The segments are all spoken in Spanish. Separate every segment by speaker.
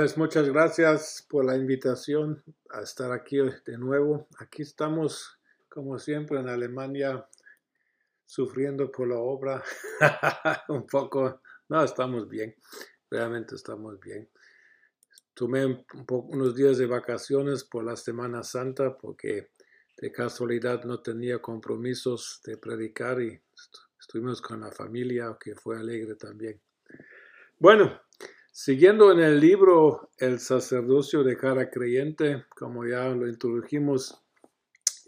Speaker 1: Pues muchas gracias por la invitación a estar aquí de nuevo. Aquí estamos, como siempre, en Alemania, sufriendo por la obra. un poco, no, estamos bien, realmente estamos bien. Tomé un unos días de vacaciones por la Semana Santa porque de casualidad no tenía compromisos de predicar y estuvimos con la familia, que fue alegre también. Bueno, Siguiendo en el libro El sacerdocio de cada creyente, como ya lo introdujimos,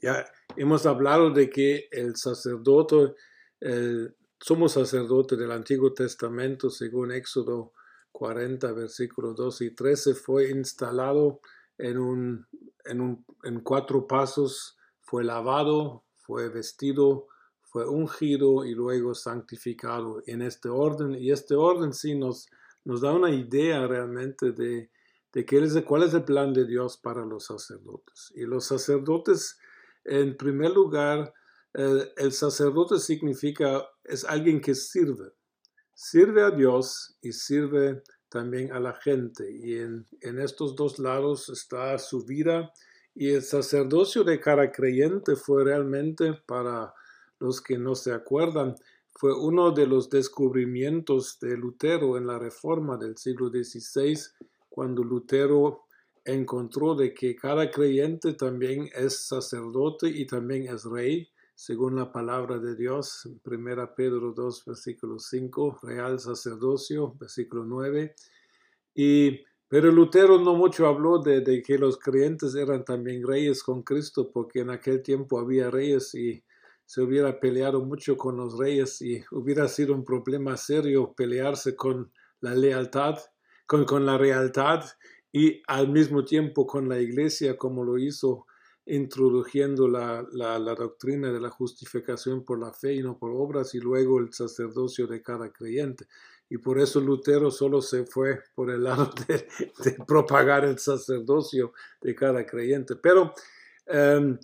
Speaker 1: ya hemos hablado de que el sacerdote, el, somos sacerdote del Antiguo Testamento, según Éxodo 40, versículos 2 y 13, fue instalado en, un, en, un, en cuatro pasos, fue lavado, fue vestido, fue ungido y luego santificado en este orden. Y este orden sí nos nos da una idea realmente de, de qué es, cuál es el plan de Dios para los sacerdotes. Y los sacerdotes, en primer lugar, el sacerdote significa, es alguien que sirve. Sirve a Dios y sirve también a la gente. Y en, en estos dos lados está su vida. Y el sacerdocio de cara creyente fue realmente, para los que no se acuerdan, fue uno de los descubrimientos de Lutero en la Reforma del siglo XVI, cuando Lutero encontró de que cada creyente también es sacerdote y también es rey, según la palabra de Dios, 1 Pedro 2, versículo 5, real sacerdocio, versículo 9. Y, pero Lutero no mucho habló de, de que los creyentes eran también reyes con Cristo, porque en aquel tiempo había reyes y se hubiera peleado mucho con los reyes y hubiera sido un problema serio pelearse con la lealtad, con, con la realidad y al mismo tiempo con la iglesia como lo hizo introduciendo la, la, la, doctrina de la justificación por la fe y no por obras y luego el sacerdocio de cada creyente. Y por eso Lutero solo se fue por el lado de, de propagar el sacerdocio de cada creyente. Pero um,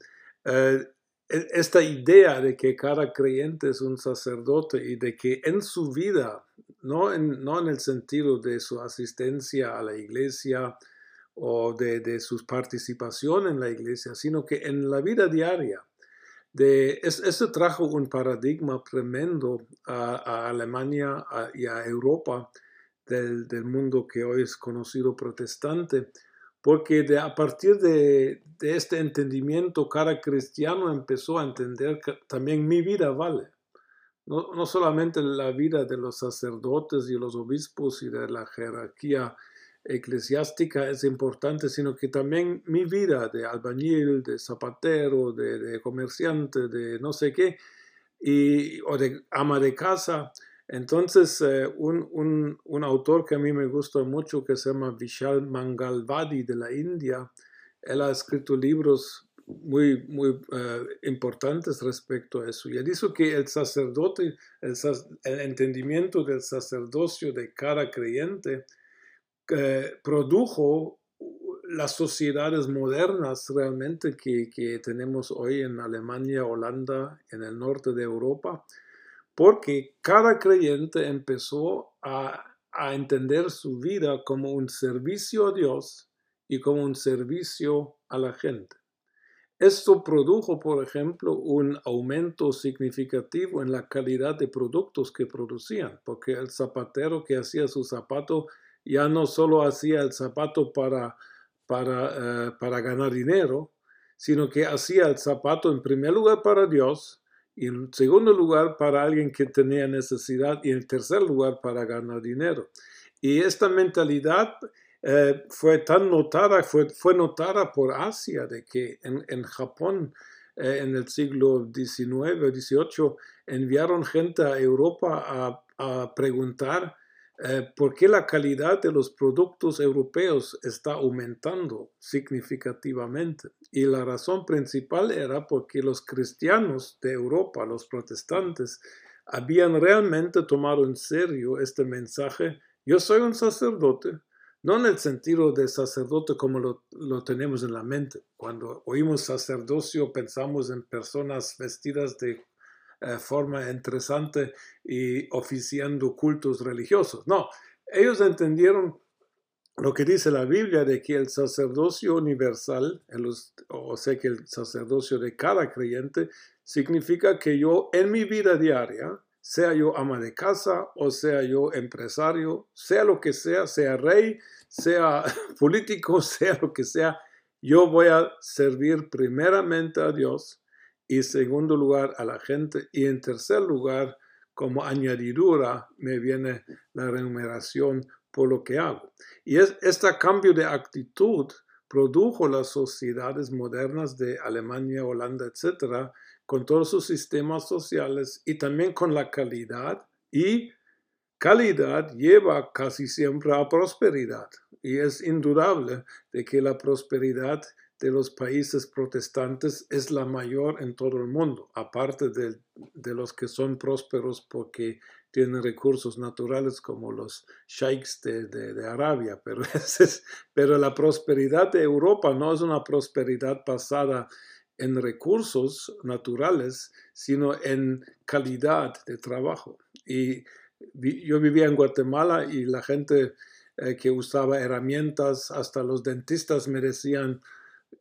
Speaker 1: uh, esta idea de que cada creyente es un sacerdote y de que en su vida, no en, no en el sentido de su asistencia a la iglesia o de, de su participación en la iglesia, sino que en la vida diaria, de, eso trajo un paradigma tremendo a, a Alemania y a Europa del, del, mundo que hoy es conocido protestante, porque de, a partir de, de, este entendimiento cada cristiano empezó a entender que también mi vida vale. No, no, solamente la vida de los sacerdotes y los obispos y de la jerarquía eclesiástica es importante, sino que también mi vida de albañil, de zapatero, de, de comerciante, de no sé qué, y, o de ama de casa, entonces, eh, un, un, autor que a mí me gusta mucho, que se llama Vishal Mangalvadi de la India, él ha escrito libros muy, muy uh, importantes respecto a eso. Y él dice que el sacerdote, el, el entendimiento del sacerdocio de cada creyente, eh, produjo las sociedades modernas realmente que, que tenemos hoy en Alemania, Holanda, en el norte de Europa porque cada creyente empezó a, entender su vida como un servicio a Dios y como un servicio a la gente. Esto produjo, por ejemplo, un aumento significativo en la calidad de productos que producían, porque el zapatero que hacía su zapato ya no solo hacía el zapato para, para, eh, para ganar dinero, sino que hacía el zapato en primer lugar para Dios y en segundo lugar para alguien que tenía necesidad y en tercer lugar para ganar dinero. Y esta mentalidad eh, fue tan notada, fue, fue notada por Asia, de que en, en Japón eh, en el siglo XIX XVIII enviaron gente a Europa a, a preguntar eh, por qué la calidad de los productos europeos está aumentando significativamente. Y la razón principal era porque los cristianos de Europa, los protestantes, habían realmente tomado en serio este mensaje. Yo soy un sacerdote, no en el sentido de sacerdote como lo, lo, tenemos en la mente. Cuando oímos sacerdocio pensamos en personas vestidas de eh, forma interesante y oficiando cultos religiosos. No, ellos entendieron lo que dice la Biblia de que el sacerdocio universal, o sea que el sacerdocio de cada creyente, significa que yo en mi vida diaria, sea yo ama de casa o sea yo empresario, sea lo que sea, sea rey, sea político, sea lo que sea, yo voy a servir primeramente a Dios y segundo lugar a la gente y en tercer lugar como añadidura me viene la remuneración por lo que hago. Y es, este cambio de actitud produjo las sociedades modernas de Alemania, Holanda, etcétera, con todos sus sistemas sociales y también con la calidad y calidad lleva casi siempre a prosperidad y es indudable de que la prosperidad de los países protestantes es la mayor en todo el mundo, aparte de, los que son prósperos porque tienen recursos naturales como los sheiks de, Arabia, pero, pero la prosperidad de Europa no es una prosperidad basada en recursos naturales, sino en calidad de trabajo. Y yo vivía en Guatemala y la gente eh, que usaba herramientas, hasta los dentistas me decían,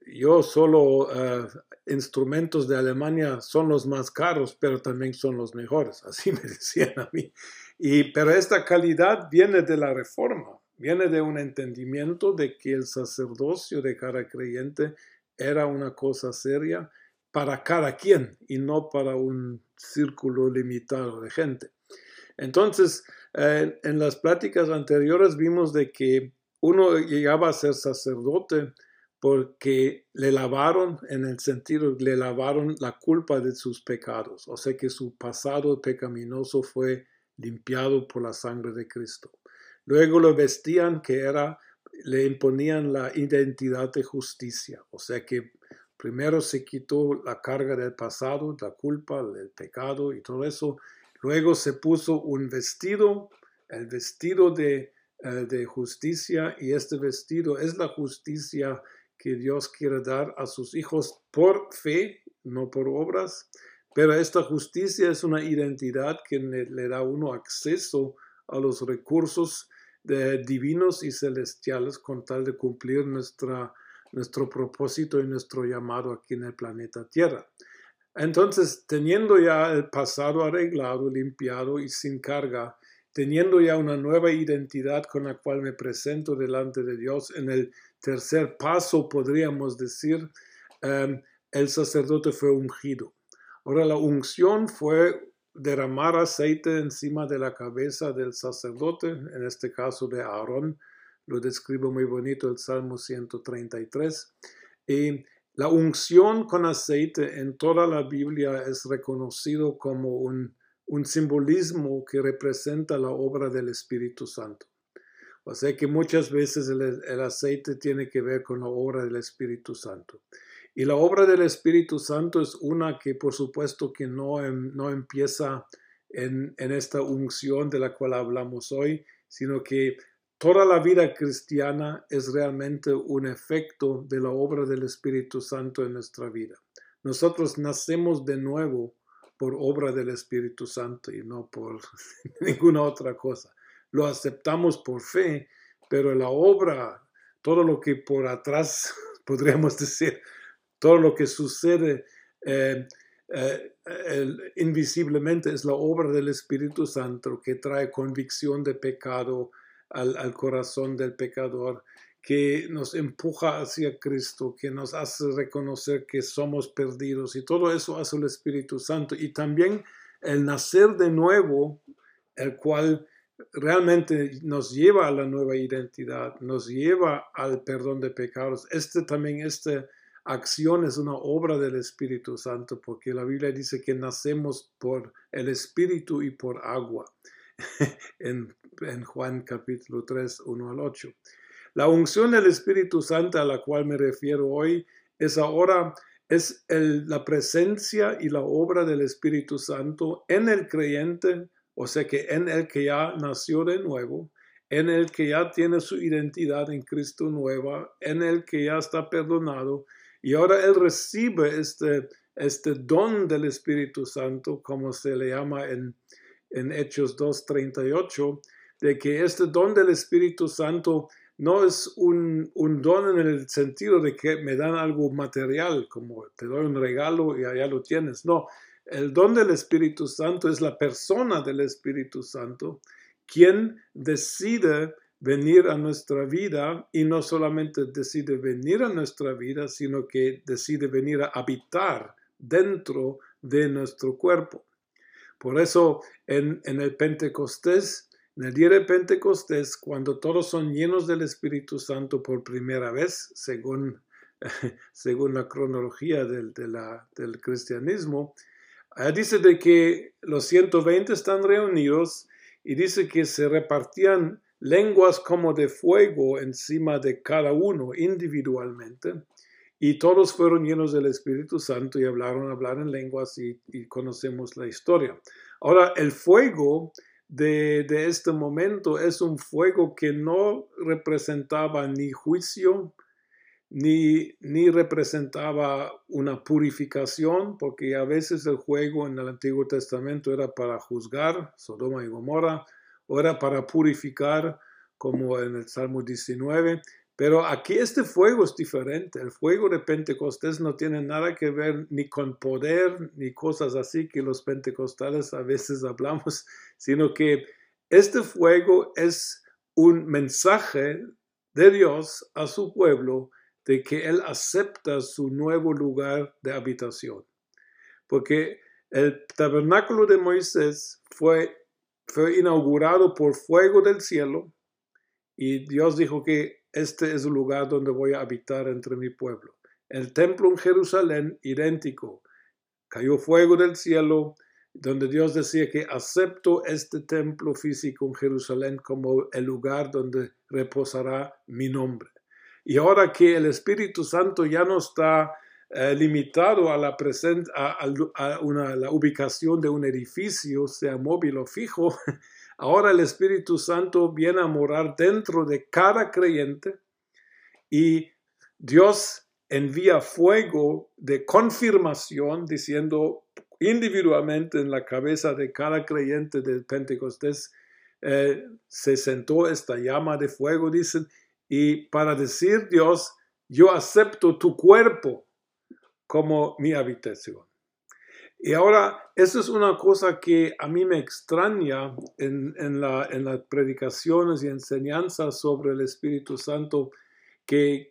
Speaker 1: yo solo eh, instrumentos de Alemania son los más caros, pero también son los mejores, así me decían a mí. Y, pero esta calidad viene de la reforma, viene de un entendimiento de que el sacerdocio de cada creyente era una cosa seria para cada quien y no para un círculo limitado de gente. Entonces, eh, en las pláticas anteriores vimos de que uno llegaba a ser sacerdote porque le lavaron, en el sentido, le lavaron la culpa de sus pecados, o sea que su pasado pecaminoso fue limpiado por la sangre de Cristo. Luego lo vestían que era, le imponían la identidad de justicia, o sea que primero se quitó la carga del pasado, la culpa, el pecado y todo eso, luego se puso un vestido, el vestido de, eh, de justicia, y este vestido es la justicia que Dios quiere dar a sus hijos por fe, no por obras, pero esta justicia es una identidad que le, da uno acceso a los recursos divinos y celestiales con tal de cumplir nuestro propósito y nuestro llamado aquí en el planeta Tierra. Entonces, teniendo ya el pasado arreglado, limpiado y sin carga, teniendo ya una nueva identidad con la cual me presento delante de Dios en el tercer paso, podríamos decir, em, el sacerdote fue ungido. Ahora la unción fue derramar aceite encima de la cabeza del sacerdote, en este caso de Aarón, lo describe muy bonito el Salmo 133. Y la unción con aceite en toda la Biblia es reconocido como un, un simbolismo que representa la obra del Espíritu Santo. O sea que muchas veces el, aceite tiene que ver con la obra del Espíritu Santo. Y la obra del Espíritu Santo es una que por supuesto que no, em, no empieza en, en, esta unción de la cual hablamos hoy, sino que toda la vida cristiana es realmente un efecto de la obra del Espíritu Santo en nuestra vida. Nosotros nacemos de nuevo por obra del Espíritu Santo y no por ninguna otra cosa. Lo aceptamos por fe, pero la obra, todo lo que por atrás, podríamos decir, todo lo que sucede eh, eh, invisiblemente es la obra del Espíritu Santo que trae convicción de pecado al, al corazón del pecador, que nos empuja hacia Cristo, que nos hace reconocer que somos perdidos y todo eso hace el Espíritu Santo y también el nacer de nuevo, el cual realmente nos lleva a la nueva identidad, nos lleva al perdón de pecados. Este también, esta acción es una obra del Espíritu Santo, porque la Biblia dice que nacemos por el Espíritu y por agua, en, Juan capítulo 3, 1 al 8. La unción del Espíritu Santo a la cual me refiero hoy es ahora es la presencia y la obra del Espíritu Santo en el creyente o sea que en el que ya nació de nuevo, en el que ya tiene su identidad en Cristo nueva, en el que ya está perdonado, y ahora él recibe este, este don del Espíritu Santo, como se le llama en, en Hechos 2.38, de que este don del Espíritu Santo no es un, don en el sentido de que me dan algo material, como te doy un regalo y allá lo tienes. No, el don del Espíritu Santo es la persona del Espíritu Santo quien decide venir a nuestra vida y no solamente decide venir a nuestra vida, sino que decide venir a habitar dentro de nuestro cuerpo. Por eso en el Pentecostés, en el día de Pentecostés, cuando todos son llenos del Espíritu Santo por primera vez, según, según la cronología del, del cristianismo, dice de que los 120 están reunidos y dice que se repartían lenguas como de fuego encima de cada uno individualmente, y todos fueron llenos del Espíritu Santo y hablaron, hablar en lenguas y, conocemos la historia. Ahora, el fuego de, este momento es un fuego que no representaba ni juicio, ni, ni representaba una purificación, porque a veces el fuego en el Antiguo Testamento era para juzgar Sodoma y Gomorra, o era para purificar, como en el Salmo 19. Pero aquí este fuego es diferente. El fuego de Pentecostés no tiene nada que ver ni con poder ni cosas así que los pentecostales a veces hablamos, sino que este fuego es un mensaje de Dios a su pueblo de que Él acepta su nuevo lugar de habitación. Porque el tabernáculo de Moisés fue fue inaugurado por fuego del cielo y Dios dijo que este es el lugar donde voy a habitar entre mi pueblo. El templo en Jerusalén, idéntico. Cayó fuego del cielo, donde Dios decía que acepto este templo físico en Jerusalén como el lugar donde reposará mi nombre. Y ahora que el Espíritu Santo ya no está eh, limitado a la, la ubicación de un edificio, sea móvil o fijo, ahora el Espíritu Santo viene a morar dentro de cada creyente y Dios envía fuego de confirmación diciendo individualmente en la cabeza de cada creyente del Pentecostés eh, se sentó esta llama de fuego, dicen, y para decir Dios, yo acepto tu cuerpo como mi habitación. Y ahora, eso es una cosa que a mí me extraña en, en, la, en las predicaciones y enseñanzas sobre el Espíritu Santo, que,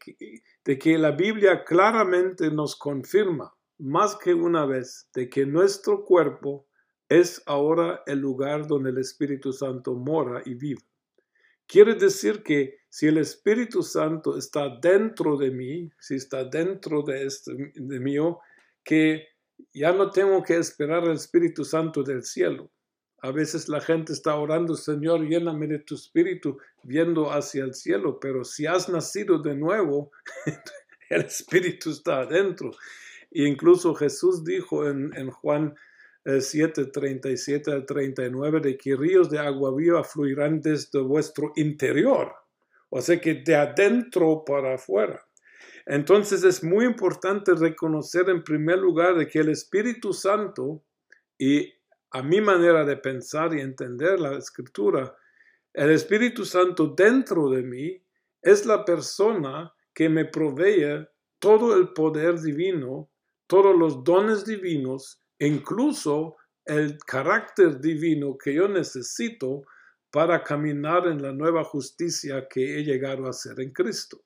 Speaker 1: de que la Biblia claramente nos confirma más que una vez de que nuestro cuerpo es ahora el lugar donde el Espíritu Santo mora y vive. Quiere decir que si el Espíritu Santo está dentro de mí, si está dentro de, este, de mí, que ya no tengo que esperar al Espíritu Santo del cielo. A veces la gente está orando, Señor, lléname de tu Espíritu, viendo hacia el cielo, pero si has nacido de nuevo, el Espíritu está adentro. E incluso Jesús dijo en, en Juan 7, 37 al 39, de que ríos de agua viva fluirán desde vuestro interior, o sea que de adentro para afuera. Entonces es muy importante reconocer en primer lugar de que el Espíritu Santo, y a mi manera de pensar y entender la escritura, el Espíritu Santo dentro de mí es la persona que me provee todo el poder divino, todos los dones divinos incluso el carácter divino que yo necesito para caminar en la nueva justicia que he llegado a ser en Cristo.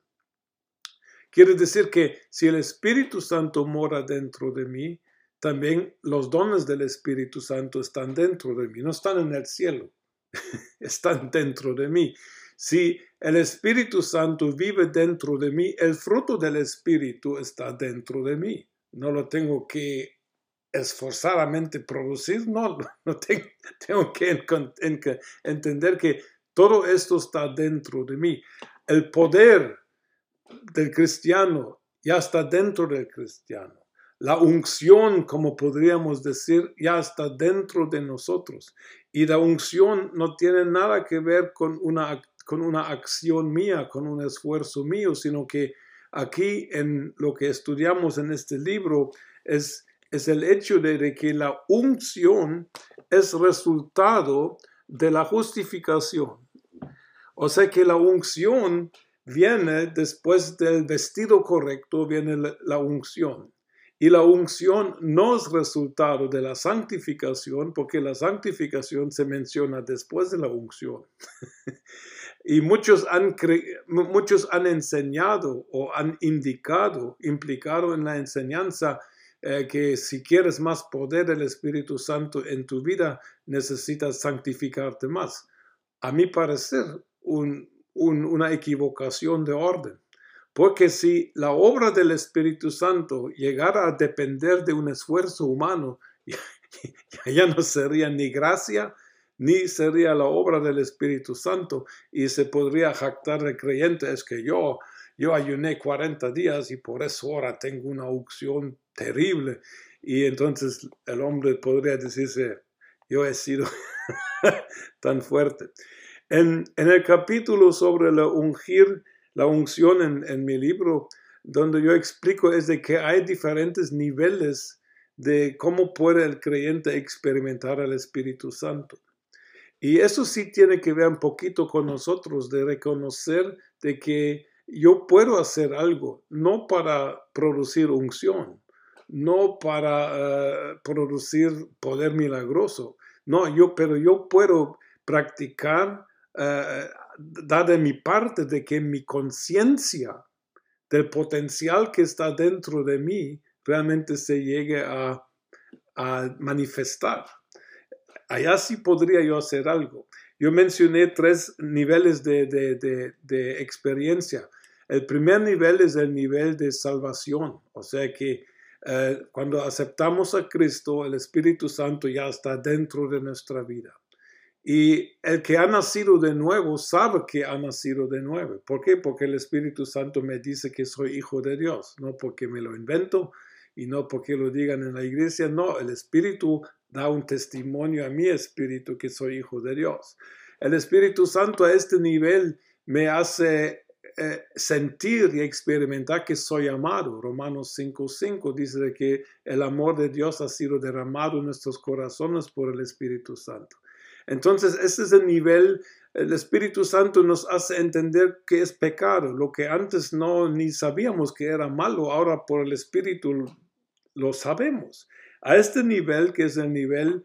Speaker 1: Quiere decir que si el Espíritu Santo mora dentro de mí, también los dones del Espíritu Santo están dentro de mí, no están en el cielo, están dentro de mí. Si el Espíritu Santo vive dentro de mí, el fruto del Espíritu está dentro de mí. No lo tengo que esforzadamente producir, no, no tengo, tengo que entender que todo esto está dentro de mí. El poder del cristiano ya está dentro del cristiano. La unción, como podríamos decir, ya está dentro de nosotros. Y la unción no tiene nada que ver con una, con una acción mía, con un esfuerzo mío, sino que aquí en lo que estudiamos en este libro es es el hecho de, que la unción es resultado de la justificación. O sea que la unción viene después del vestido correcto, viene la, unción. Y la unción no es resultado de la santificación, porque la santificación se menciona después de la unción. y muchos han, muchos han enseñado o han indicado, implicado en la enseñanza, eh, que si quieres más poder del Espíritu Santo en tu vida, necesitas santificarte más. A mi parecer, una equivocación de orden. Porque si la obra del Espíritu Santo llegara a depender de un esfuerzo humano, ya no sería ni gracia, ni sería la obra del Espíritu Santo, y se podría jactar de creyente, es que yo, yo ayuné 40 días y por eso ahora tengo una unción terrible. Y entonces el hombre podría decirse, yo he sido tan fuerte. En, el capítulo sobre la ungir, la unción en, mi libro, donde yo explico es de que hay diferentes niveles de cómo puede el creyente experimentar el Espíritu Santo. Y eso sí tiene que ver un poquito con nosotros, de reconocer de que yo puedo hacer algo, no para producir unción, no para eh, producir poder milagroso, no, yo, pero yo puedo practicar eh, da de mi parte de que mi conciencia del potencial que está dentro de mí realmente se llegue a, manifestar. Allá sí podría yo hacer algo. Yo mencioné tres niveles de, experiencia. El primer nivel es el nivel de salvación, o sea que eh, cuando aceptamos a Cristo, el Espíritu Santo ya está dentro de nuestra vida. Y el que ha nacido de nuevo sabe que ha nacido de nuevo. ¿Por qué? Porque el Espíritu Santo me dice que soy hijo de Dios, no porque me lo invento y no porque lo digan en la iglesia, no, el Espíritu da un testimonio a mi espíritu que soy hijo de Dios. El Espíritu Santo a este nivel me hace eh, sentir y experimentar que soy amado. Romanos 5.5 dice que el amor de Dios ha sido derramado en nuestros corazones por el Espíritu Santo. Entonces, ese es el nivel, el Espíritu Santo nos hace entender que es pecado, lo que antes no ni sabíamos que era malo, ahora por el Espíritu lo sabemos. A este nivel, que es el nivel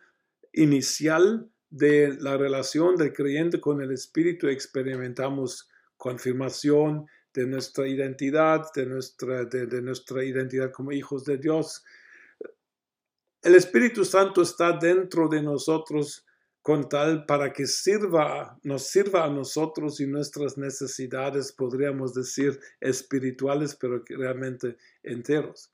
Speaker 1: inicial de la relación del creyente con el Espíritu, experimentamos confirmación de nuestra identidad, de nuestra, de nuestra identidad como hijos de Dios. El Espíritu Santo está dentro de nosotros con tal para que sirva, nos sirva a nosotros y nuestras necesidades, podríamos decir, espirituales, pero realmente enteros.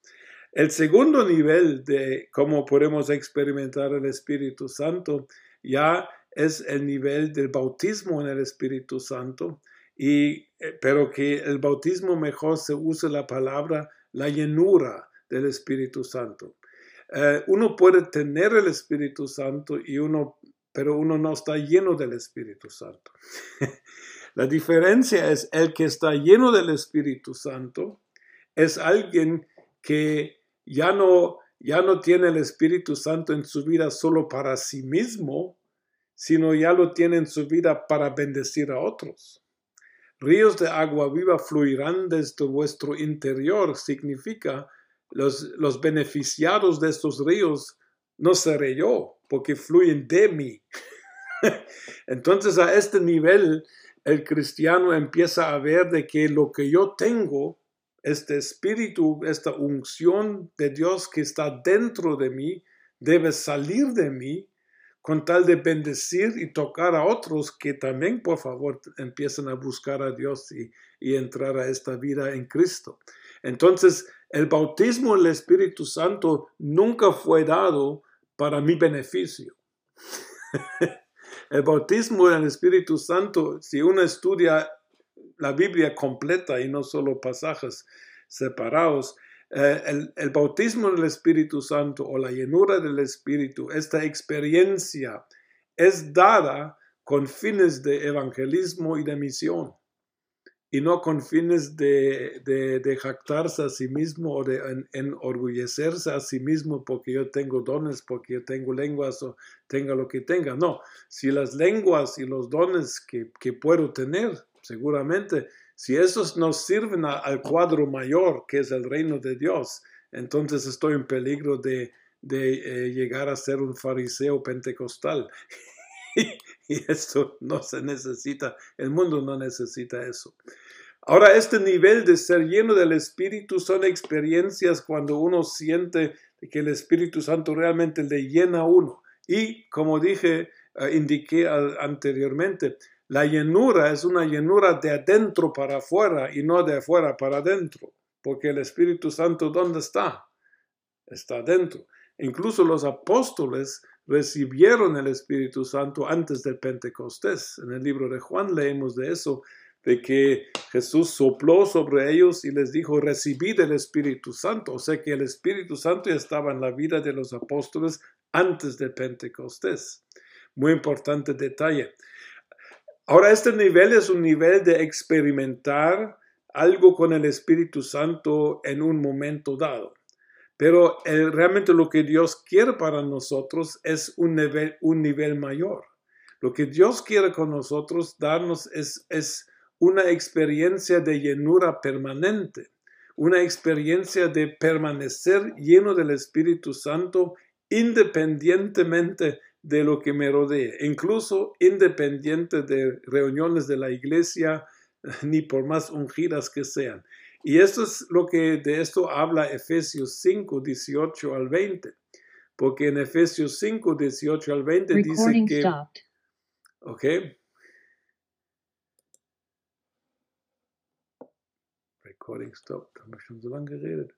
Speaker 1: El segundo nivel de cómo podemos experimentar el Espíritu Santo ya es el nivel del bautismo en el Espíritu Santo, y, eh, pero que el bautismo mejor se use la palabra la llenura del Espíritu Santo. Eh, uno puede tener el Espíritu Santo y uno pero uno no está lleno del Espíritu Santo. La diferencia es el que está lleno del Espíritu Santo es alguien que ya no, ya no tiene el Espíritu Santo en su vida solo para sí mismo, sino ya lo tiene en su vida para bendecir a otros. Ríos de agua viva fluirán desde vuestro interior, significa los, los beneficiados de estos ríos no seré yo, porque fluyen de mí. Entonces a este nivel el cristiano empieza a ver de que lo que yo tengo, este espíritu, esta unción de Dios que está dentro de mí, debe salir de mí con tal de bendecir y tocar a otros que también, por favor, empiecen a buscar a Dios y, y entrar a esta vida en Cristo. Entonces, el bautismo del Espíritu Santo nunca fue dado para mi beneficio. el bautismo del Espíritu Santo, si uno estudia la Biblia completa y no solo pasajes separados, eh, el, el, bautismo del Espíritu Santo o la llenura del Espíritu, esta experiencia es dada con fines de evangelismo y de misión y no con fines de, de, jactarse a sí mismo o de enorgullecerse a sí mismo porque yo tengo dones, porque yo tengo lenguas o tenga lo que tenga. No, si las lenguas y los dones que, que puedo tener seguramente Si esos nos sirven al cuadro mayor, que es el reino de Dios, entonces estoy en peligro de, eh, llegar a ser un fariseo pentecostal. y esto no se necesita, el mundo no necesita eso. Ahora, este nivel de ser lleno del Espíritu son experiencias cuando uno siente que el Espíritu Santo realmente le llena a uno. Y como dije, eh, indiqué anteriormente, la llenura es una llenura de adentro para afuera y no de afuera para adentro, porque el Espíritu Santo, ¿dónde está? Está adentro. Incluso los apóstoles recibieron el Espíritu Santo antes del Pentecostés. En el libro de Juan leemos de eso, de que Jesús sopló sobre ellos y les dijo, recibid el Espíritu Santo. O sea que el Espíritu Santo ya estaba en la vida de los apóstoles antes del Pentecostés. Muy importante detalle. Ahora, este nivel es un nivel de experimentar algo con el Espíritu Santo en un momento dado. Pero realmente lo que Dios quiere para nosotros es un nivel, un nivel mayor. Lo que Dios quiere con nosotros darnos es, es una experiencia de llenura permanente, una experiencia de permanecer lleno del Espíritu Santo independientemente de lo que me rodee, incluso independiente de reuniones de la iglesia, ni por más ungidas que sean. Y esto es lo que de esto habla Efesios 5, 18 al 20. Porque en Efesios 5, 18 al 20 dice que... Ok. Recording stopped. Haben wir schon so lange geredet?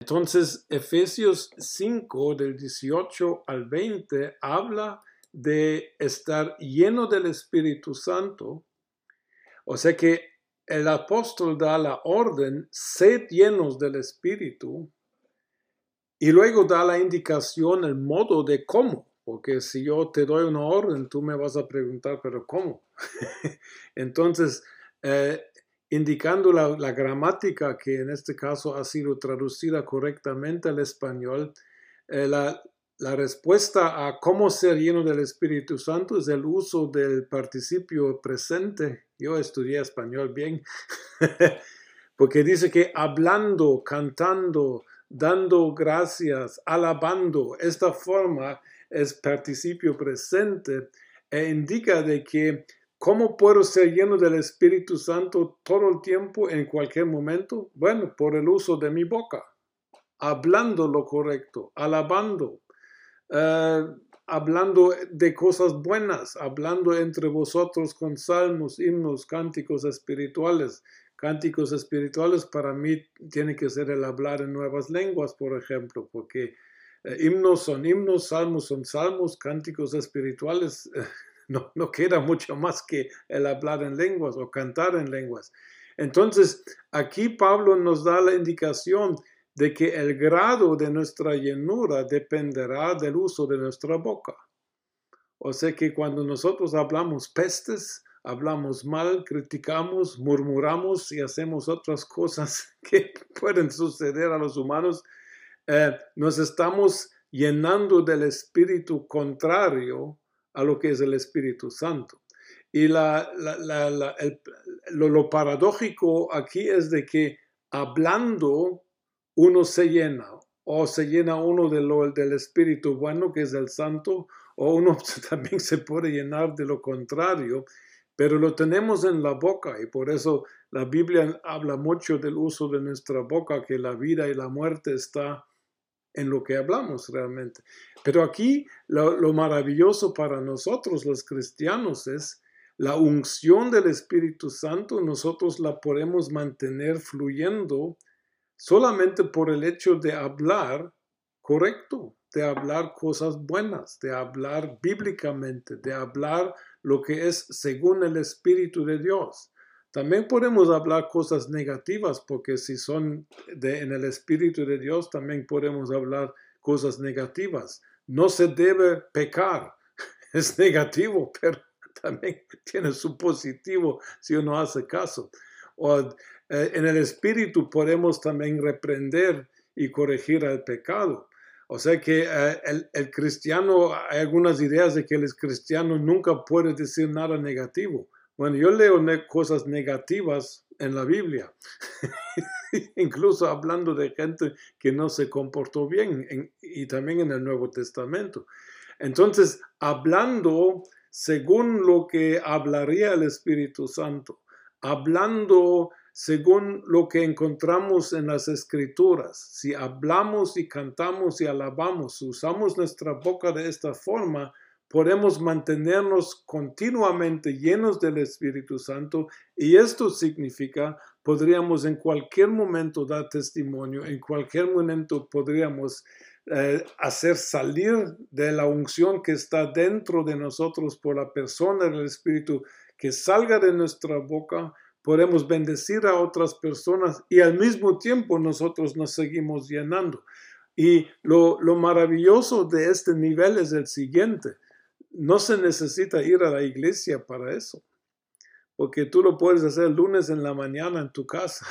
Speaker 1: Entonces, Efesios 5, del 18 al 20, habla de estar lleno del Espíritu Santo. O sea que el apóstol da la orden, sed llenos del Espíritu, y luego da la indicación, el modo de cómo. Porque si yo te doy una orden, tú me vas a preguntar, pero ¿cómo? Entonces, eh, indicando la, gramática que en este caso ha sido traducida correctamente al español, eh, la, la respuesta a cómo ser lleno del Espíritu Santo es el uso del participio presente. Yo estudié español bien, porque dice que hablando, cantando, dando gracias, alabando, esta forma es participio presente e indica de que ¿Cómo puedo ser lleno del Espíritu Santo todo el tiempo, en cualquier momento? Bueno, por el uso de mi boca, hablando lo correcto, alabando, eh, hablando de cosas buenas, hablando entre vosotros con salmos, himnos, cánticos espirituales. Cánticos espirituales para mí tiene que ser el hablar en nuevas lenguas, por ejemplo, porque eh, himnos son himnos, salmos son salmos, cánticos espirituales. no, no queda mucho más que el hablar en lenguas o cantar en lenguas. Entonces, aquí Pablo nos da la indicación de que el grado de nuestra llenura dependerá del uso de nuestra boca. O sea que cuando nosotros hablamos pestes, hablamos mal, criticamos, murmuramos y hacemos otras cosas que pueden suceder a los humanos, eh, nos estamos llenando del espíritu contrario a lo que es el Espíritu Santo. Y lo paradójico aquí es de que hablando uno se llena, o se llena uno de del Espíritu bueno, que es el Santo, o uno también se puede llenar de lo contrario, pero lo tenemos en la boca y por eso la Biblia habla mucho del uso de nuestra boca, que la vida y la muerte está en lo que hablamos realmente. Pero aquí lo, lo maravilloso para nosotros los cristianos es la unción del Espíritu Santo, nosotros la podemos mantener fluyendo solamente por el hecho de hablar correcto, de hablar cosas buenas, de hablar bíblicamente, de hablar lo que es según el Espíritu de Dios. También podemos hablar cosas negativas, porque si son de, en el Espíritu de Dios, también podemos hablar cosas negativas. No se debe pecar, es negativo, pero también tiene su positivo si uno hace caso. Eh, en el espíritu podemos también reprender y corregir el pecado. O sea que eh, el, el, cristiano, hay algunas ideas de que el cristiano nunca puede decir nada negativo. Bueno, yo leo cosas negativas en la Biblia, incluso hablando de gente que no se comportó bien y también en el Nuevo Testamento. Entonces, hablando según lo que hablaría el Espíritu Santo, hablando según lo que encontramos en las escrituras. Si hablamos y cantamos y alabamos, usamos nuestra boca de esta forma, podemos mantenernos continuamente llenos del Espíritu Santo y esto significa podríamos en cualquier momento dar testimonio, en cualquier momento podríamos eh, hacer salir de la unción que está dentro de nosotros por la persona del Espíritu, que salga de nuestra boca, podemos bendecir a otras personas y al mismo tiempo nosotros nos seguimos llenando. Y lo, lo maravilloso de este nivel es el siguiente no se necesita ir a la iglesia para eso, porque tú lo puedes hacer lunes en la mañana en tu casa.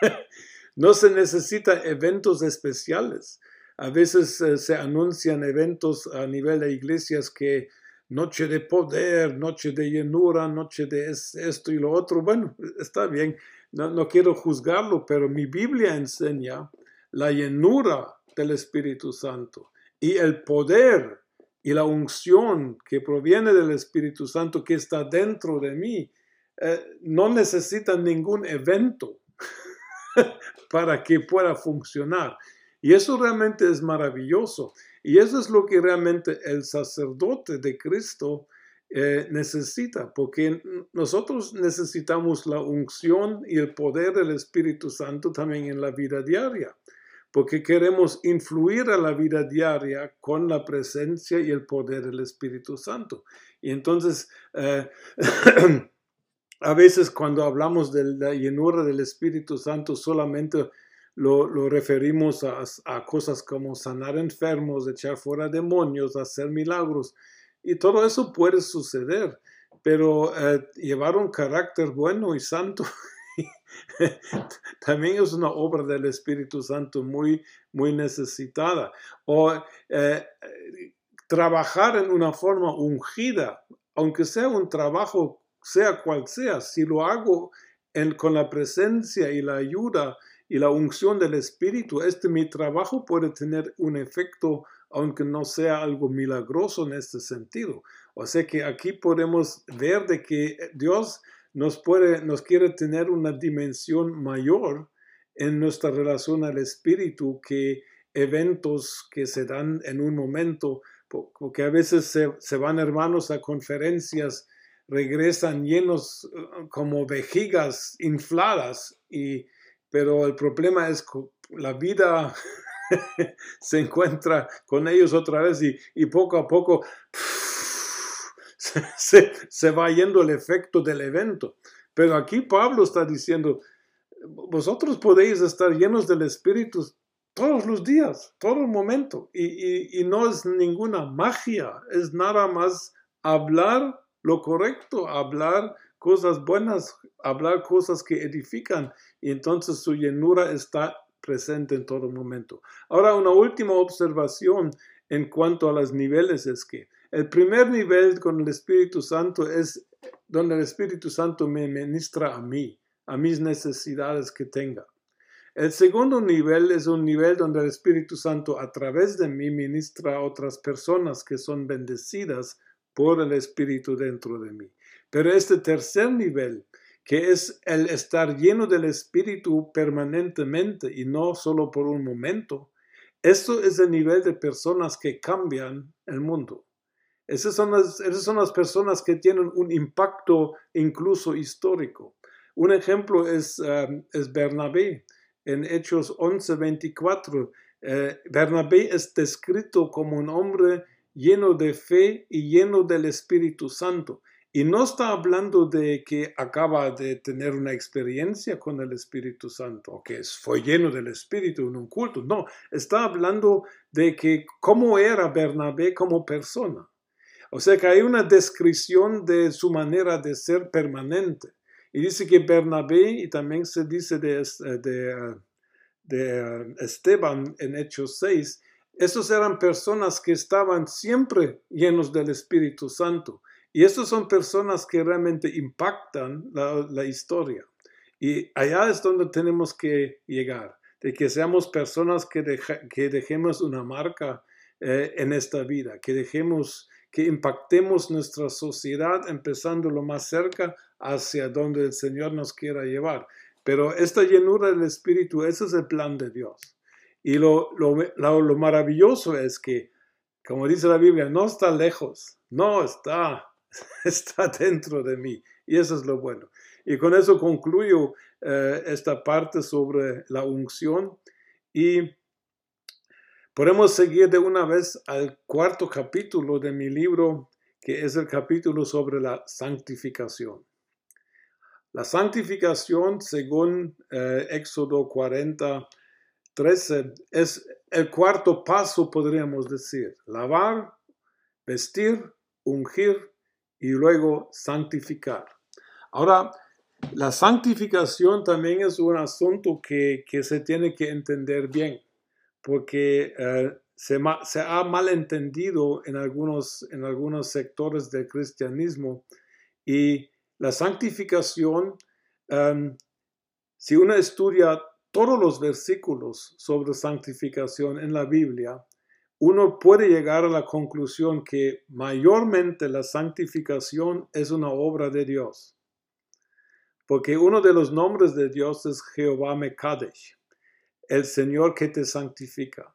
Speaker 1: no se necesita eventos especiales. A veces eh, se anuncian eventos a nivel de iglesias que noche de poder, noche de llenura, noche de esto y lo otro. Bueno, está bien, no, no quiero juzgarlo, pero mi Biblia enseña la llenura del Espíritu Santo y el poder y la unción que proviene del Espíritu Santo que está dentro de mí eh, no necesita ningún evento para que pueda funcionar. Y eso realmente es maravilloso. Y eso es lo que realmente el sacerdote de Cristo eh, necesita, porque nosotros necesitamos la unción y el poder del Espíritu Santo también en la vida diaria porque queremos influir a la vida diaria con la presencia y el poder del Espíritu Santo. Y entonces, eh, a veces cuando hablamos de la llenura del Espíritu Santo, solamente lo, referimos a, cosas como sanar enfermos, echar fuera demonios, hacer milagros. Y todo eso puede suceder, pero eh, llevar un carácter bueno y santo también es una obra del Espíritu Santo muy, necesitada. O eh, trabajar en una forma ungida, aunque sea un trabajo, sea cual sea, si lo hago con la presencia y la ayuda y la unción del Espíritu, este mi trabajo puede tener un efecto aunque no sea algo milagroso en este sentido. O sea que aquí podemos ver de que Dios nos, puede, nos quiere tener una dimensión mayor en nuestra relación al espíritu que eventos que se dan en un momento, porque a veces se, van hermanos a conferencias, regresan llenos uh, como vejigas infladas, y, pero el problema es la vida se encuentra con ellos otra vez y, y poco a poco se, se va yendo el efecto del evento. Pero aquí Pablo está diciendo, vosotros podéis estar llenos del Espíritu todos los días, todo el momento. Y, y, no es ninguna magia, es nada más hablar lo correcto, hablar cosas buenas, hablar cosas que edifican. Y entonces su llenura está presente en todo momento. Ahora, una última observación en cuanto a los niveles es que el primer nivel con el Espíritu Santo es donde el Espíritu Santo me ministra a mí, a mis necesidades que tenga. El segundo nivel es un nivel donde el Espíritu Santo a través de mí ministra a otras personas que son bendecidas por el Espíritu dentro de mí. Pero este tercer nivel, que es el estar lleno del Espíritu permanentemente y no solo por un momento, esto es el nivel de personas que cambian el mundo. Esas son, las, personas que tienen un impacto incluso histórico. Un ejemplo es, um, Bernabé. En Hechos 11:24, eh, Bernabé es descrito como un hombre lleno de fe y lleno del Espíritu Santo. Y no está hablando de que acaba de tener una experiencia con el Espíritu Santo o que fue lleno del Espíritu en un culto. No, está hablando de que cómo era Bernabé como persona. O sea que hay una descripción de su manera de ser permanente. Y dice que Bernabé, y también se dice de, de, de Esteban en Hechos 6, esos eran personas que estaban siempre llenos del Espíritu Santo. Y esas son personas que realmente impactan la, historia. Y allá es donde tenemos que llegar, de que seamos personas que, que dejemos una marca eh, en esta vida, que dejemos, que impactemos nuestra sociedad empezando lo más cerca hacia donde el Señor nos quiera llevar. Pero esta llenura del Espíritu, ese es el plan de Dios. Y lo, lo, lo, maravilloso es que, como dice la Biblia, no está lejos, no está, está dentro de mí. Y eso es lo bueno. Y con eso concluyo eh, esta parte sobre la unción. Y podemos seguir de una vez al cuarto capítulo de mi libro, que es el capítulo sobre la santificación. La santificación, según eh, Éxodo 40, 13, es el cuarto paso, podríamos decir. Lavar, vestir, ungir y luego santificar. Ahora, la santificación también es un asunto que, se tiene que entender bien, porque eh, se, se, ha malentendido en algunos, en algunos sectores del cristianismo y la santificación, em, si uno estudia todos los versículos sobre santificación en la Biblia, uno puede llegar a la conclusión que mayormente la santificación es una obra de Dios. Porque uno de los nombres de Dios es Jehová Mekadesh, el Señor que te santifica.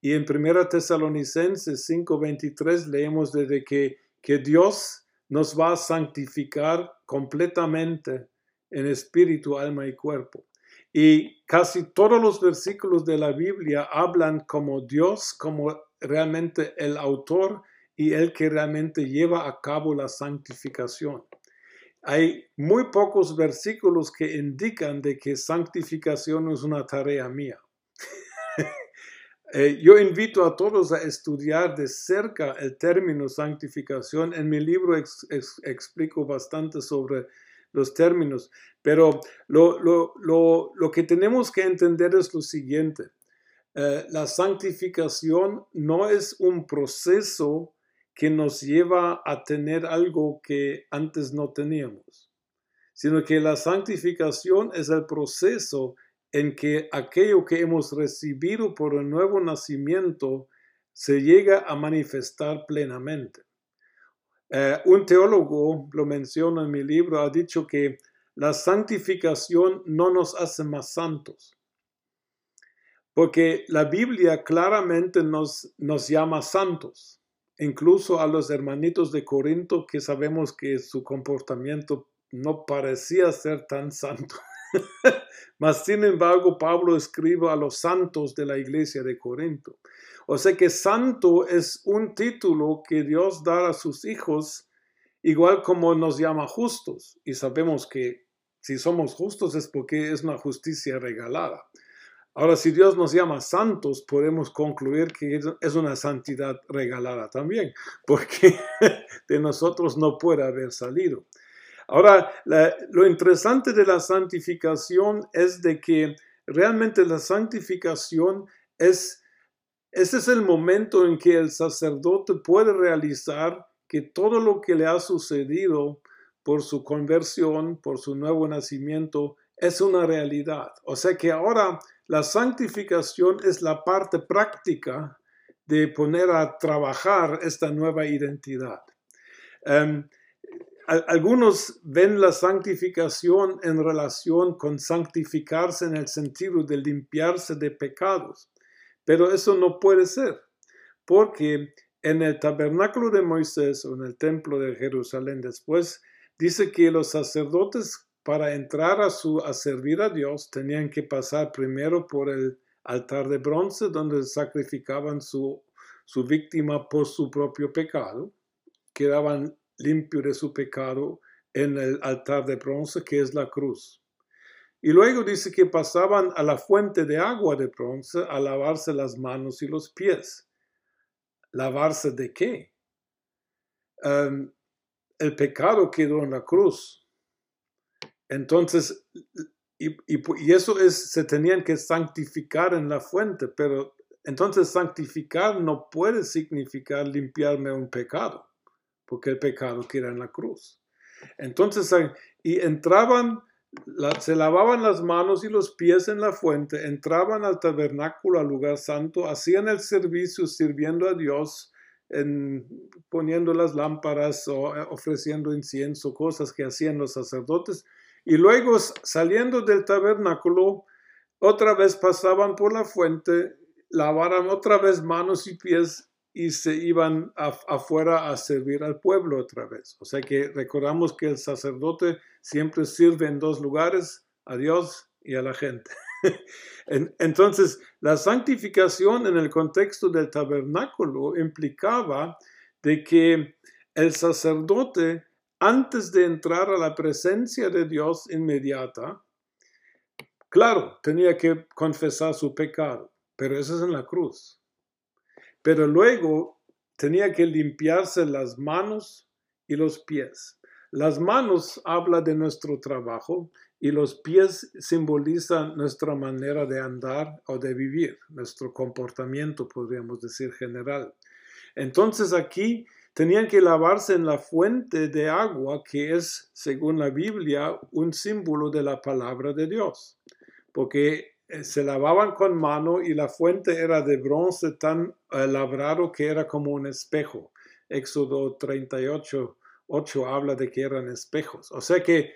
Speaker 1: Y en 1 Tesalonicenses 5:23 leemos desde que, que Dios nos va a santificar completamente en espíritu, alma y cuerpo. Y casi todos los versículos de la Biblia hablan como Dios, como realmente el autor y el que realmente lleva a cabo la santificación. Hay muy pocos versículos que indican de que santificación es una tarea mía. Eh, yo invito a todos a estudiar de cerca el término santificación. En mi libro explico bastante sobre los términos, pero lo, que tenemos que entender es lo siguiente. Eh, la santificación no es un proceso que nos lleva a tener algo que antes no teníamos, sino que la santificación es el proceso en que aquello que hemos recibido por el nuevo nacimiento se llega a manifestar plenamente. Eh, un teólogo, lo menciono en mi libro, ha dicho que la santificación no nos hace más santos, porque la Biblia claramente nos, nos llama santos, incluso a los hermanitos de Corinto que sabemos que su comportamiento no parecía ser tan santo. Mas, sin embargo, Pablo escribe a los santos de la iglesia de Corinto. O sea que santo es un título que Dios da a sus hijos, igual como nos llama justos. Y sabemos que si somos justos es porque es una justicia regalada. Ahora, si Dios nos llama santos, podemos concluir que es una santidad regalada también, porque de nosotros no puede haber salido. Ahora, lo interesante de la santificación es de que realmente la santificación es, ese es el momento en que el sacerdote puede realizar que todo lo que le ha sucedido por su conversión, por su nuevo nacimiento, es una realidad. O sea que ahora la santificación es la parte práctica de poner a trabajar esta nueva identidad. Em, algunos ven la santificación en relación con santificarse en el sentido de limpiarse de pecados, pero eso no puede ser, porque en el tabernáculo de Moisés o en el templo de Jerusalén después, dice que los sacerdotes para entrar a, su, a servir a Dios tenían que pasar primero por el altar de bronce donde sacrificaban su, su víctima por su propio pecado, quedaban limpio de su pecado en el altar de bronce que es la cruz. Y luego dice que pasaban a la fuente de agua de bronce a lavarse las manos y los pies. ¿Lavarse de qué? Em, el pecado quedó en la cruz. Entonces, y, y, eso es, se tenían que santificar en la fuente, pero Entonces santificar no puede significar limpiarme un pecado, porque el pecado queda en la cruz. Entonces, y entraban, se lavaban las manos y los pies en la fuente, entraban al tabernáculo, al lugar santo, hacían el servicio sirviendo a Dios, en, poniendo las lámparas o eh, ofreciendo incienso, cosas que hacían los sacerdotes, y luego saliendo del tabernáculo, otra vez pasaban por la fuente, lavaran otra vez manos y pies y se iban afuera a servir al pueblo otra vez. O sea que recordamos que el sacerdote siempre sirve en dos lugares, a Dios y a la gente. Entonces, la santificación en el contexto del tabernáculo implicaba de que el sacerdote, antes de entrar a la presencia de Dios inmediata, claro, tenía que confesar su pecado, pero eso es en la cruz. Pero luego tenía que limpiarse las manos y los pies. Las manos habla de nuestro trabajo y los pies simbolizan nuestra manera de andar o de vivir, nuestro comportamiento, podríamos decir general. Entonces aquí tenían que lavarse en la fuente de agua que es, según la Biblia, un símbolo de la palabra de Dios, porque se lavaban con mano y la fuente era de bronce tan eh, labrado que era como un espejo. Éxodo 38, 8 habla de que eran espejos. O sea que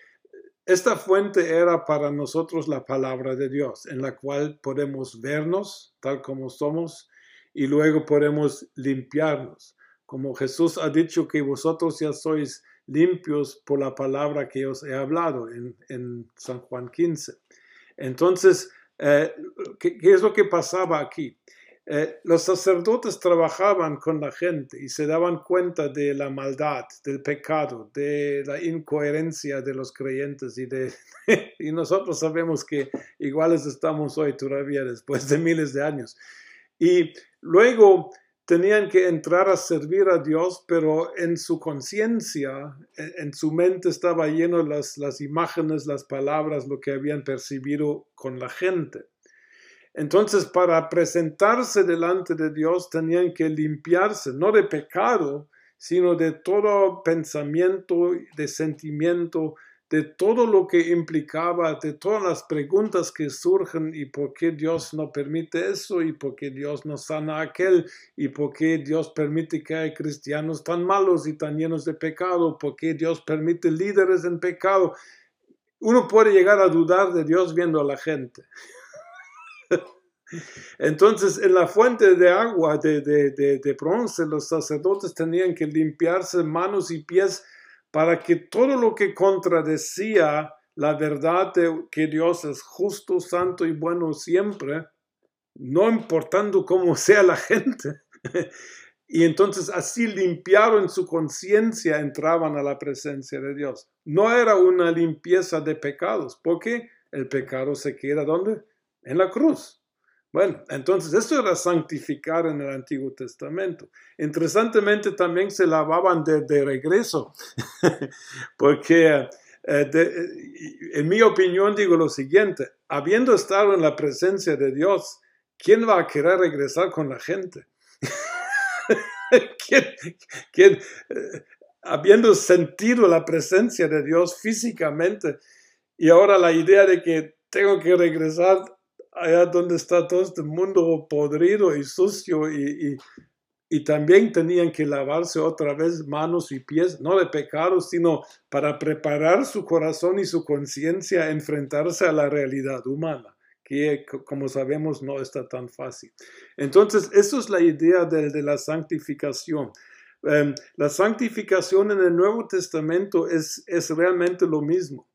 Speaker 1: esta fuente era para nosotros la palabra de Dios, en la cual podemos vernos tal como somos y luego podemos limpiarnos. Como Jesús ha dicho que vosotros ya sois limpios por la palabra que os he hablado en, en San Juan 15. Entonces, eh, ¿qué, es lo que pasaba aquí? Eh, los sacerdotes trabajaban con la gente y se daban cuenta de la maldad, del pecado, de la incoherencia de los creyentes y, de, y nosotros sabemos que iguales estamos hoy todavía después de miles de años. Y luego tenían que entrar a servir a Dios, pero en su conciencia, en, su mente estaba lleno las, las imágenes, las palabras, lo que habían percibido con la gente. Entonces, para presentarse delante de Dios tenían que limpiarse, no de pecado, sino de todo pensamiento, de sentimiento, de todo lo que implicaba, de todas las preguntas que surgen y por qué Dios no permite eso y por qué Dios no sana aquel y por qué Dios permite que hay cristianos tan malos y tan llenos de pecado, por qué Dios permite líderes en pecado. Uno puede llegar a dudar de Dios viendo a la gente. Entonces, en la fuente de agua de, de, de, de bronce, los sacerdotes tenían que limpiarse manos y pies para que todo lo que contradecía la verdad de que Dios es justo, santo y bueno siempre, no importando cómo sea la gente. y entonces así limpiaron su conciencia, entraban a la presencia de Dios. No era una limpieza de pecados, porque el pecado se queda ¿dónde? En la cruz. Bueno, entonces esto era santificar en el Antiguo Testamento. Interesantemente también se lavaban de, regreso, porque eh, en mi opinión digo lo siguiente, habiendo estado en la presencia de Dios, ¿quién va a querer regresar con la gente? ¿Quién, eh, habiendo sentido la presencia de Dios físicamente y ahora la idea de que tengo que regresar allá donde está todo este mundo podrido y sucio y, y, también tenían que lavarse otra vez manos y pies, no de pecado, sino para preparar su corazón y su conciencia a enfrentarse a la realidad humana, que como sabemos no está tan fácil. Entonces, eso es la idea de, de la santificación. Em, la santificación en el Nuevo Testamento es, es realmente lo mismo.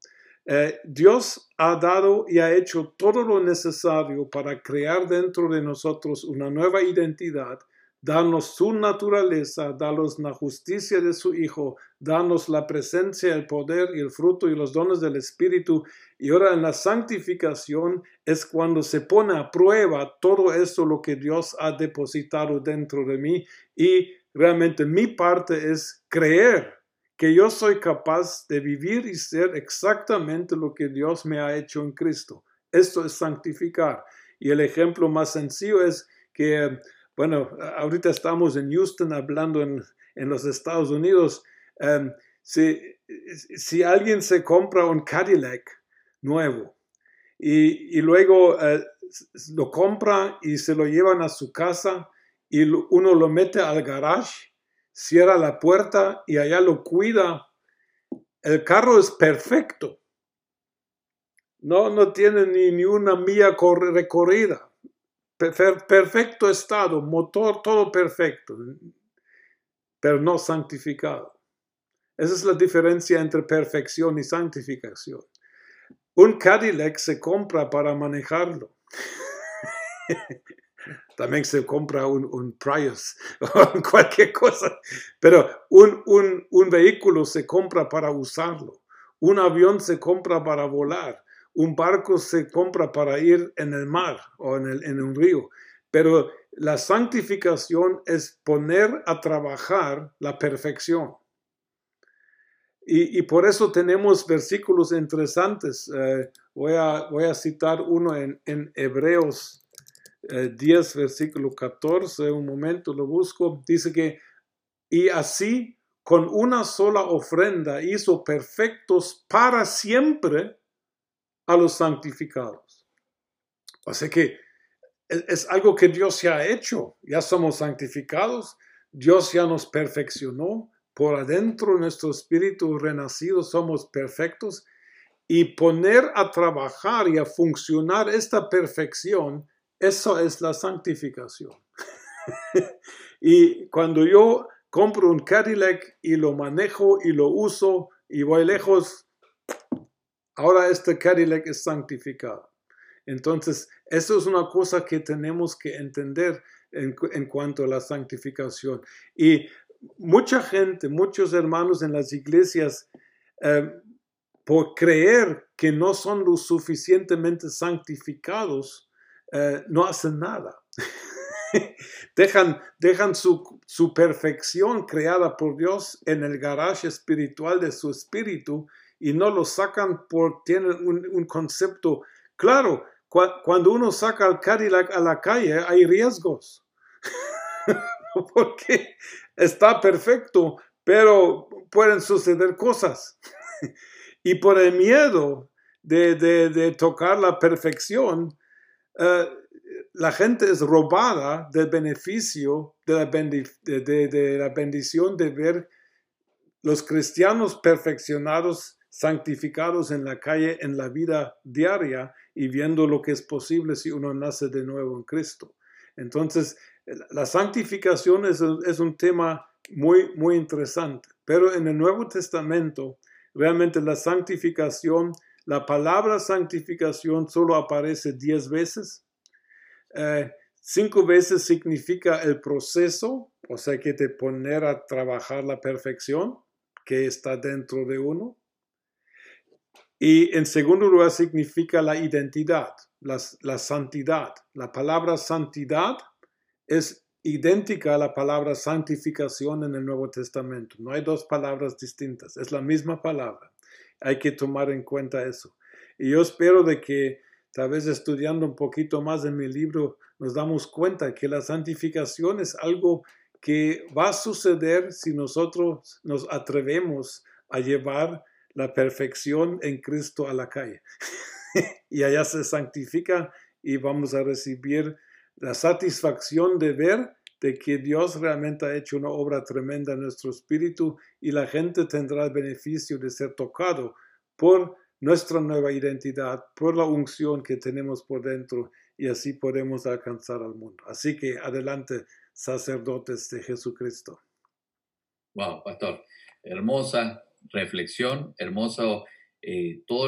Speaker 1: Eh, Dios ha dado y ha hecho todo lo necesario para crear dentro de nosotros una nueva identidad, darnos su naturaleza, darnos la justicia de su Hijo, darnos la presencia, el poder y el fruto y los dones del Espíritu. Y ahora en la santificación es cuando se pone a prueba todo eso lo que Dios ha depositado dentro de mí y realmente mi parte es creer que yo soy capaz de vivir y ser exactamente lo que Dios me ha hecho en Cristo. Esto es santificar. Y el ejemplo más sencillo es que, bueno, ahorita estamos en Houston hablando en, los Estados Unidos. Em, si, alguien se compra un Cadillac nuevo y, luego eh, lo compra y se lo llevan a su casa y uno lo mete al garage, cierra la puerta y allá lo cuida, el carro es perfecto. No, no tiene ni, ni una milla recorrida. perfecto estado, motor, todo perfecto, pero no santificado. Esa es la diferencia entre perfección y santificación. Un Cadillac se compra para manejarlo. También se compra un, Prius o cualquier cosa. Pero un, vehículo se compra para usarlo. Un avión se compra para volar. Un barco se compra para ir en el mar o en, el, un río. Pero la santificación es poner a trabajar la perfección. Y, por eso tenemos versículos interesantes. Eh, voy, a, citar uno en Hebreos 10, eh, versículo 14. Un momento lo busco. Dice que, y así con una sola ofrenda hizo perfectos para siempre a los santificados. O sea que es, es algo que Dios ya ha hecho. Ya somos santificados. Dios ya nos perfeccionó por adentro nuestro espíritu renacido somos perfectos y poner a trabajar y a funcionar esta perfección, eso es la santificación. y cuando yo compro un Cadillac y lo manejo y lo uso y voy lejos, ahora este Cadillac es santificado. Entonces, eso es una cosa que tenemos que entender en, en, cuanto a la santificación. Y mucha gente, muchos hermanos en las iglesias, eh, por creer que no son lo suficientemente santificados, eh, no hacen nada. dejan dejan su, su, perfección creada por Dios en el garage espiritual de su espíritu y no lo sacan por tienen un, concepto claro. cuando uno saca al Cadillac a la calle hay riesgos. porque está perfecto, pero pueden suceder cosas. y por el miedo de, tocar la perfección, la gente es robada del beneficio de la, de la bendición de ver los cristianos perfeccionados, santificados en la calle, en la vida diaria y viendo lo que es posible si uno nace de nuevo en Cristo. Entonces, la santificación es, un tema muy, muy interesante, pero en el Nuevo Testamento, realmente la santificación, la palabra santificación solo aparece diez veces. Eh, cinco veces significa el proceso, o sea que te poner a trabajar la perfección que está dentro de uno. Y en segundo lugar significa la identidad, la santidad. La palabra santidad es idéntica a la palabra santificación en el Nuevo Testamento. No hay dos palabras distintas, es la misma palabra. Hay que tomar en cuenta eso. Y yo espero de que tal vez estudiando un poquito más en mi libro nos damos cuenta que la santificación es algo que va a suceder si nosotros nos atrevemos a llevar la perfección en Cristo a la calle. y allá se santifica y vamos a recibir la satisfacción de ver de que Dios realmente ha hecho una obra tremenda en nuestro espíritu y la gente tendrá el beneficio de ser tocado por nuestra nueva identidad, por la unción que tenemos por dentro y así podemos alcanzar al mundo. Así que adelante, sacerdotes de Jesucristo.
Speaker 2: Wow, pastor, hermosa reflexión, hermoso eh, todo